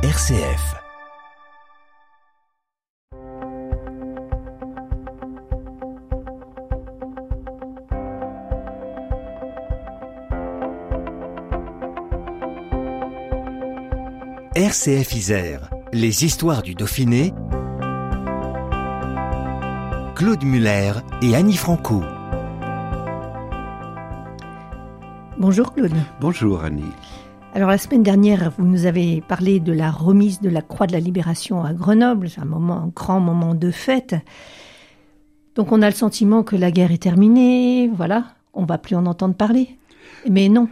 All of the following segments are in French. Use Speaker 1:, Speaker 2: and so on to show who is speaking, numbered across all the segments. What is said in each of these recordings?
Speaker 1: RCF. RCF Isère, les histoires du Dauphiné. Claude Muller et Annie Franco.
Speaker 2: Bonjour Claude.
Speaker 3: Bonjour Annie.
Speaker 2: Alors la semaine dernière, vous nous avez parlé de la remise de la Croix de la Libération à Grenoble, un moment, un grand moment de fête. Donc on a le sentiment que la guerre est terminée, voilà, on va plus en entendre parler. Mais non,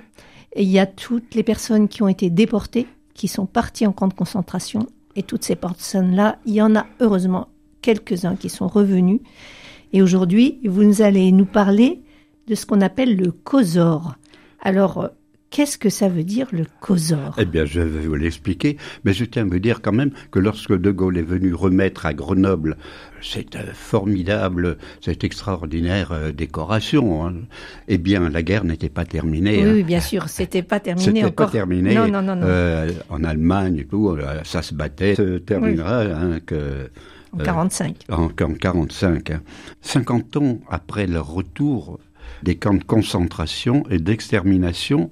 Speaker 2: il y a toutes les personnes qui ont été déportées, qui sont parties en camp de concentration, et toutes ces personnes-là, il y en a heureusement quelques-uns qui sont revenus. Et aujourd'hui, vous allez nous parler de ce qu'on appelle le COSOR. Alors, Qu'est-ce que ça veut dire le COSOR?
Speaker 3: Eh bien, je vais vous l'expliquer, mais je tiens à vous dire quand même que lorsque De Gaulle est venu remettre à Grenoble cette formidable, cette extraordinaire euh, décoration, hein, eh bien, la guerre n'était pas terminée.
Speaker 2: Oui, hein. bien sûr, c'était pas terminé
Speaker 3: encore. pas terminé.
Speaker 2: Non, non, non.
Speaker 3: Euh, en Allemagne et tout, euh, ça se battait. Ça se terminera hein, que
Speaker 2: en 45.
Speaker 3: en, en 45. 50 ans après leur retour des camps de concentration et d'extermination,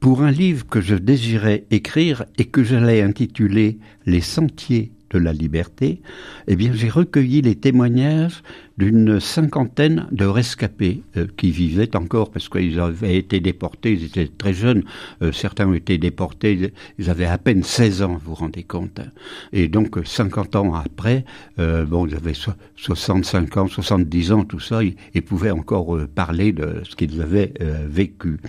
Speaker 3: pour un livre que je désirais écrire et que j'allais intituler Les sentiers de la liberté, eh bien j'ai recueilli les témoignages d'une cinquantaine de rescapés euh, qui vivaient encore parce qu'ils avaient été déportés, ils étaient très jeunes, euh, certains ont été déportés, ils avaient à peine 16 ans, vous vous rendez compte. Et donc 50 ans après, euh, bon, ils avaient 65 ans, 70 ans, tout ça, ils pouvaient encore parler de ce qu'ils avaient vécu.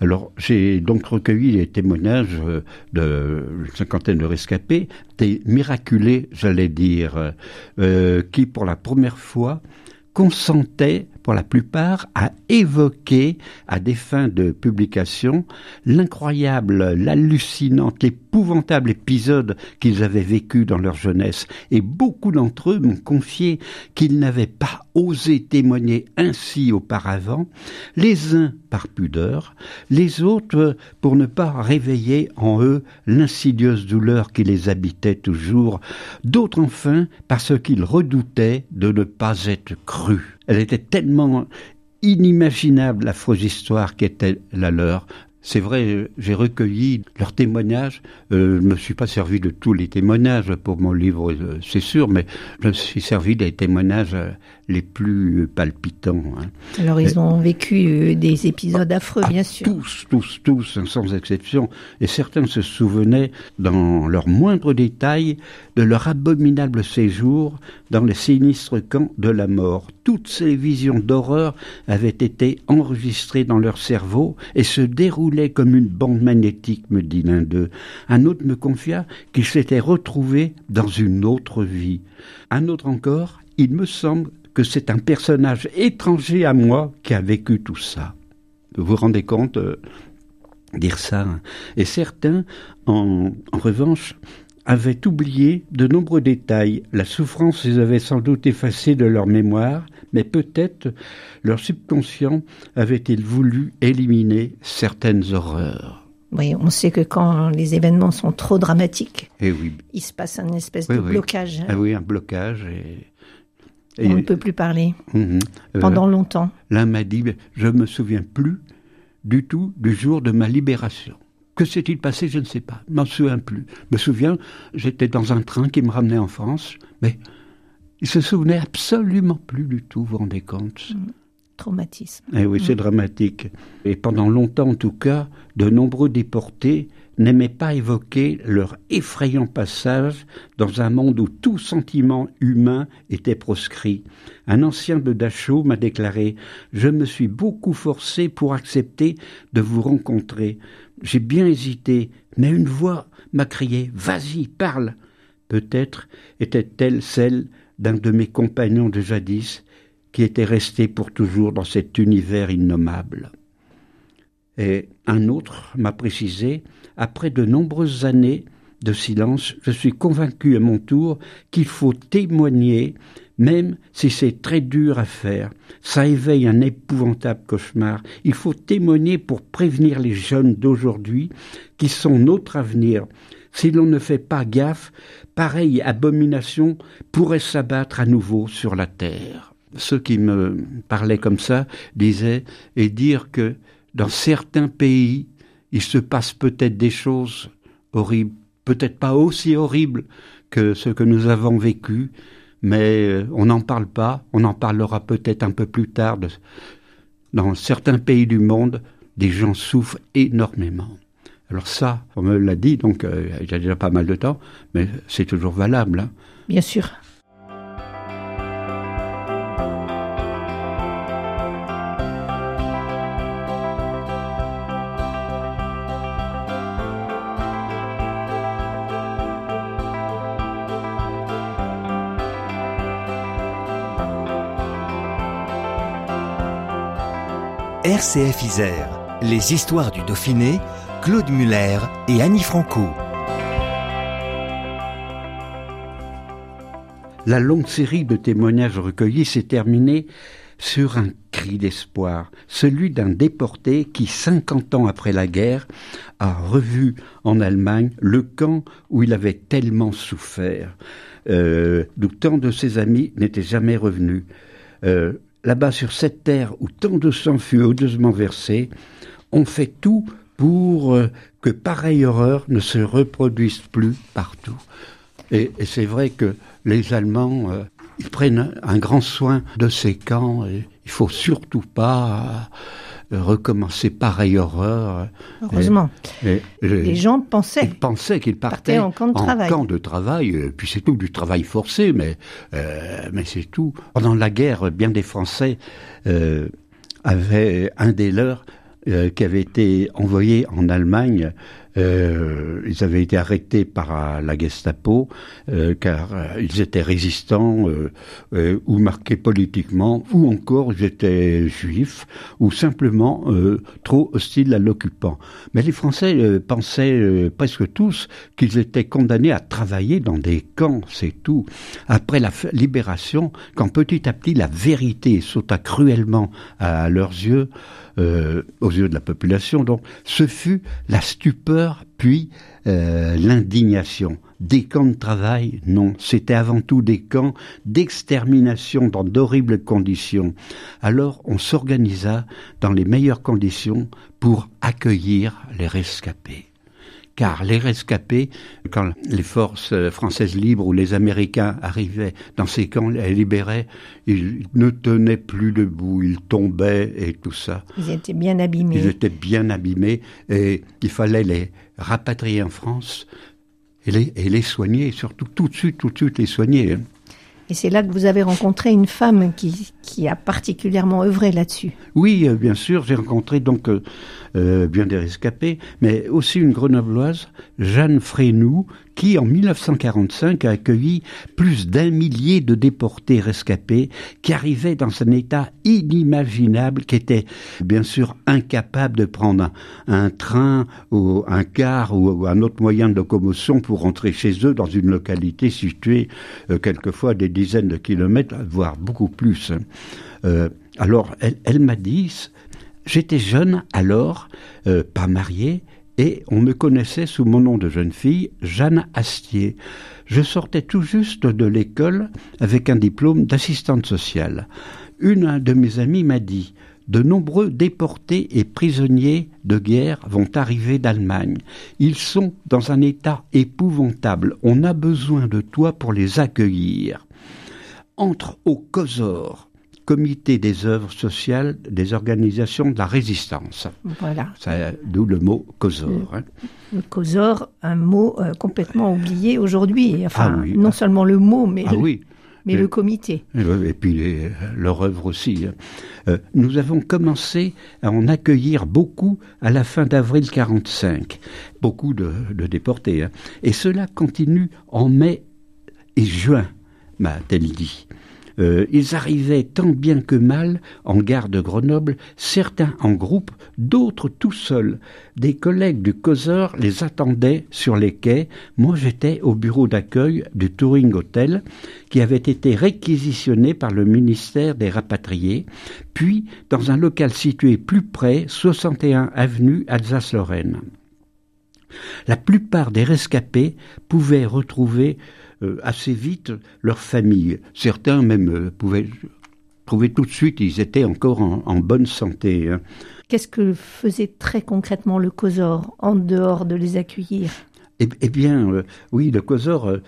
Speaker 3: Alors, j'ai donc recueilli les témoignages euh, de cinquantaine de rescapés, des miraculés, j'allais dire, euh, qui, pour la première fois, consentaient pour la plupart, à évoquer, à des fins de publication, l'incroyable, l'hallucinant, l'épouvantable épisode qu'ils avaient vécu dans leur jeunesse. Et beaucoup d'entre eux m'ont confié qu'ils n'avaient pas osé témoigner ainsi auparavant, les uns par pudeur, les autres pour ne pas réveiller en eux l'insidieuse douleur qui les habitait toujours, d'autres enfin parce qu'ils redoutaient de ne pas être crus. Elle était tellement inimaginable fausse histoire qui était la leur. C'est vrai, j'ai recueilli leurs témoignages. Euh, je ne me suis pas servi de tous les témoignages pour mon livre, euh, c'est sûr, mais je me suis servi des témoignages euh, les plus palpitants. Hein.
Speaker 2: Alors ils ont vécu des épisodes affreux, bien sûr.
Speaker 3: Tous, tous, tous, sans exception. Et certains se souvenaient, dans leurs moindres détails, de leur abominable séjour dans les sinistres camps de la mort. Toutes ces visions d'horreur avaient été enregistrées dans leur cerveau et se déroulaient comme une bande magnétique, me dit l'un d'eux. Un autre me confia qu'il s'était retrouvé dans une autre vie. Un autre encore, il me semble que c'est un personnage étranger à moi qui a vécu tout ça. Vous vous rendez compte euh, dire ça hein. Et certains, en, revanche, avaient oublié de nombreux détails. La souffrance les avait sans doute effacés de leur mémoire, mais peut-être leur subconscient avait-il voulu éliminer certaines horreurs.
Speaker 2: Oui, on sait que quand les événements sont trop dramatiques,
Speaker 3: et eh oui.
Speaker 2: il se passe un espèce de blocage.
Speaker 3: Ah oui, un blocage. Et
Speaker 2: on ne peut plus parler mhm. euh, pendant longtemps.
Speaker 3: L'un m'a dit, je ne me souviens plus du tout du jour de ma libération. Que s'est-il passé Je ne sais pas. Je m'en souviens plus. Je me souviens, j'étais dans un train qui me ramenait en France, mais il se souvenait absolument plus du tout, vous vous rendez compte
Speaker 2: mm. Traumatisme.
Speaker 3: Eh oui, c'est mm. dramatique. Et pendant longtemps, en tout cas, de nombreux déportés n'aimaient pas évoquer leur effrayant passage dans un monde où tout sentiment humain était proscrit. Un ancien de Dachau m'a déclaré Je me suis beaucoup forcé pour accepter de vous rencontrer. J'ai bien hésité, mais une voix m'a crié Vas-y, parle Peut-être était-elle celle d'un de mes compagnons de jadis qui était resté pour toujours dans cet univers innommable. Et un autre m'a précisé après de nombreuses années de silence, je suis convaincu à mon tour qu'il faut témoigner, même si c'est très dur à faire. Ça éveille un épouvantable cauchemar. Il faut témoigner pour prévenir les jeunes d'aujourd'hui qui sont notre avenir. si l'on ne fait pas gaffe, pareille abomination pourrait s'abattre à nouveau sur la terre. Ceux qui me parlaient comme ça disaient et dire que dans certains pays, il se passe peut-être des choses horribles, peut-être pas aussi horribles que ce que nous avons vécu, mais euh, on n'en parle pas, on en parlera peut-être un peu plus tard. Dans certains pays du monde, des gens souffrent énormément. Alors ça, on me l'a dit, donc euh, il y a déjà pas mal de temps, mais c'est toujours valable. Hein.
Speaker 2: Bien sûr.
Speaker 1: RCF Isère, les histoires du Dauphiné, Claude Muller et Annie Franco.
Speaker 3: La longue série de témoignages recueillis s'est terminée sur un cri d'espoir, celui d'un déporté qui, cinquante ans après la guerre, a revu en Allemagne le camp où il avait tellement souffert, euh, d'où tant de ses amis n'étaient jamais revenus. Euh, là-bas sur cette terre où tant de sang fut odieusement versé, on fait tout pour euh, que pareille horreur ne se reproduise plus partout. Et, c'est vrai que les Allemands, euh, ils prennent un grand soin de ces camps. Et il faut surtout pas euh, recommencer pareille horreur.
Speaker 2: Heureusement. les gens pensaient.
Speaker 3: Ils pensaient qu'ils partaient, en camp de travail. Camp de travail puis c'est tout du travail forcé, mais mais c'est tout. Pendant la guerre, bien des Français avaient un des leurs qui avait été envoyé en Allemagne euh, ils avaient été arrêtés par euh, la Gestapo euh, car ils étaient résistants ou marqués politiquement, ou encore ils étaient juifs, ou simplement trop hostiles à l'occupant. Mais les Français pensaient presque tous qu'ils étaient condamnés à travailler dans des camps, c'est tout. Après la libération, quand petit à petit la vérité sauta cruellement à leurs yeux, aux yeux de la population, donc ce fut la stupeur puis euh, l'indignation. Des camps de travail, non, c'était avant tout des camps d'extermination dans d'horribles conditions. Alors on s'organisa dans les meilleures conditions pour accueillir les rescapés car les rescapés, quand les forces françaises libres ou les Américains arrivaient dans ces camps, les libéraient, ils ne tenaient plus debout, ils tombaient et tout ça.
Speaker 2: Ils étaient bien abîmés.
Speaker 3: Ils étaient bien abîmés et il fallait les rapatrier en France et les, et les soigner, surtout tout de suite, tout de suite les soigner.
Speaker 2: Et c'est là que vous avez rencontré une femme qui, qui a particulièrement œuvré là-dessus.
Speaker 3: Oui, euh, bien sûr, j'ai rencontré donc euh, euh, bien des rescapés, mais aussi une grenobloise, Jeanne Frénoux, qui en 1945 a accueilli plus d'un millier de déportés rescapés qui arrivaient dans un état inimaginable, qui étaient bien sûr incapables de prendre un, train ou un car ou, un autre moyen de locomotion pour rentrer chez eux dans une localité située quelquefois des dizaines de kilomètres, voire beaucoup plus. Euh, alors, elle, m'a dit, j'étais jeune alors, euh, pas mariée, et on me connaissait sous mon nom de jeune fille, Jeanne Astier. Je sortais tout juste de l'école avec un diplôme d'assistante sociale. Une de mes amies m'a dit de nombreux déportés et prisonniers de guerre vont arriver d'Allemagne. Ils sont dans un état épouvantable. On a besoin de toi pour les accueillir entre au COSOR, Comité des œuvres sociales des organisations de la résistance.
Speaker 2: Voilà.
Speaker 3: D'où le mot COSOR. Hein.
Speaker 2: Le COSOR, un mot euh, complètement oublié aujourd'hui. Enfin, ah non seulement le mot, mais, ah le, mais le comité.
Speaker 3: Et puis leur œuvre aussi. Hein. Euh, nous avons commencé à en accueillir beaucoup à la fin d'avril 45. Beaucoup de, déportés. Hein. Et cela continue en mai et juin m'a-t-elle dit. Euh, ils arrivaient tant bien que mal en gare de Grenoble, certains en groupe, d'autres tout seuls. Des collègues du causeur les attendaient sur les quais. Moi, j'étais au bureau d'accueil du Touring Hotel, qui avait été réquisitionné par le ministère des Rapatriés, puis dans un local situé plus près, 61 avenue Alsace-Lorraine. La plupart des rescapés pouvaient retrouver assez vite leur famille. Certains même euh, pouvaient trouver tout de suite, ils étaient encore en, bonne santé. Hein.
Speaker 2: Qu'est-ce que faisait très concrètement le COSOR en dehors de les accueillir?
Speaker 3: Eh, eh, bien, euh, oui, le COSOR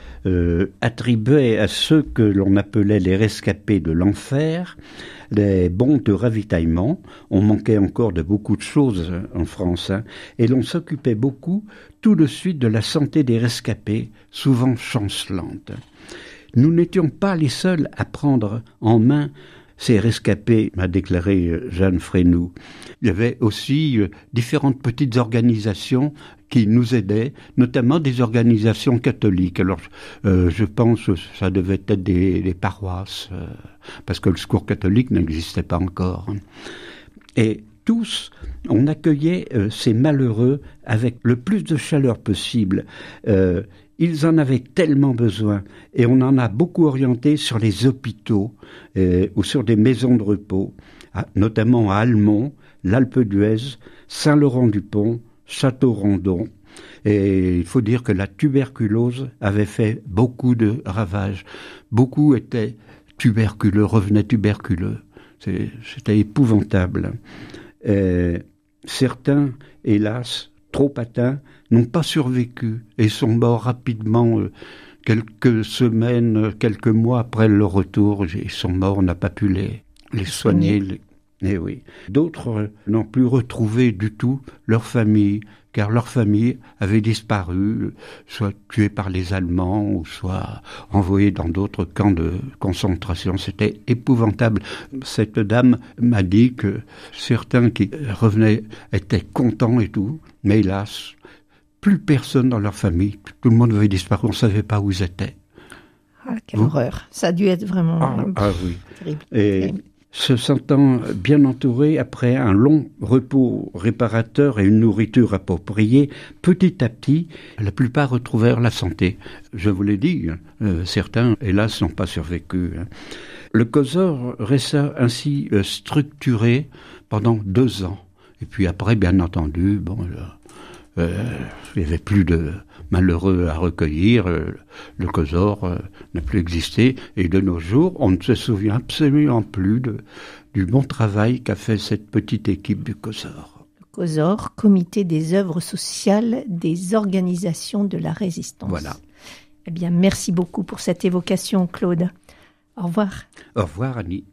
Speaker 3: attribuait à ceux que l'on appelait les rescapés de l'enfer des bons de ravitaillement. On manquait encore de beaucoup de choses en France, hein, et l'on s'occupait beaucoup tout de suite de la santé des rescapés, souvent chancelantes. Nous n'étions pas les seuls à prendre en main ces rescapés, m'a déclaré euh, Jeanne Frénoux. Il y avait aussi euh, différentes petites organisations qui nous aidaient, notamment des organisations catholiques. Alors, euh, je pense que ça devait être des, paroisses, parce que le secours catholique n'existait pas encore. Et tous, on accueillait ces malheureux avec le plus de chaleur possible. Ils en avaient tellement besoin et on en a beaucoup orienté sur les hôpitaux euh, ou sur des maisons de repos, notamment à Almont, l'Alpe d'Huez, Saint-Laurent-du-Pont, Château-Rondon. Et il faut dire que la tuberculose avait fait beaucoup de ravages. Beaucoup étaient tuberculeux, revenaient tuberculeux. C'était épouvantable. Euh, certains, hélas, trop atteints, n'ont pas survécu et sont morts rapidement euh, quelques semaines, quelques mois après leur retour. Ils sont morts, on n'a pas pu les, les soigner. Eh oui. D'autres euh, n'ont plus retrouvé du tout leur famille, car leur famille avait disparu, soit tuée par les Allemands, ou soit envoyée dans d'autres camps de concentration. C'était épouvantable. Cette dame m'a dit que certains qui revenaient étaient contents et tout, mais hélas, plus personne dans leur famille, tout le monde avait disparu, on ne savait pas où ils étaient.
Speaker 2: Ah, quelle horreur. Ça a dû être vraiment
Speaker 3: ah, ah oui. terrible se sentant bien entouré après un long repos réparateur et une nourriture appropriée, petit à petit, la plupart retrouvèrent la santé. Je vous l'ai dit, euh, certains, hélas, n'ont pas survécu. Hein. Le COSOR resta ainsi euh, structuré pendant deux ans. Et puis après, bien entendu, bon, il n'y avait plus de malheureux à recueillir. Euh, le COSOR euh, n'a plus existé. Et de nos jours, on ne se souvient absolument plus de, du bon travail qu'a fait cette petite équipe du COSOR.
Speaker 2: Le COSOR, Comité des œuvres sociales des organisations de la résistance.
Speaker 3: Voilà.
Speaker 2: Eh bien, merci beaucoup pour cette évocation, Claude. Au revoir.
Speaker 3: Au revoir, Annie.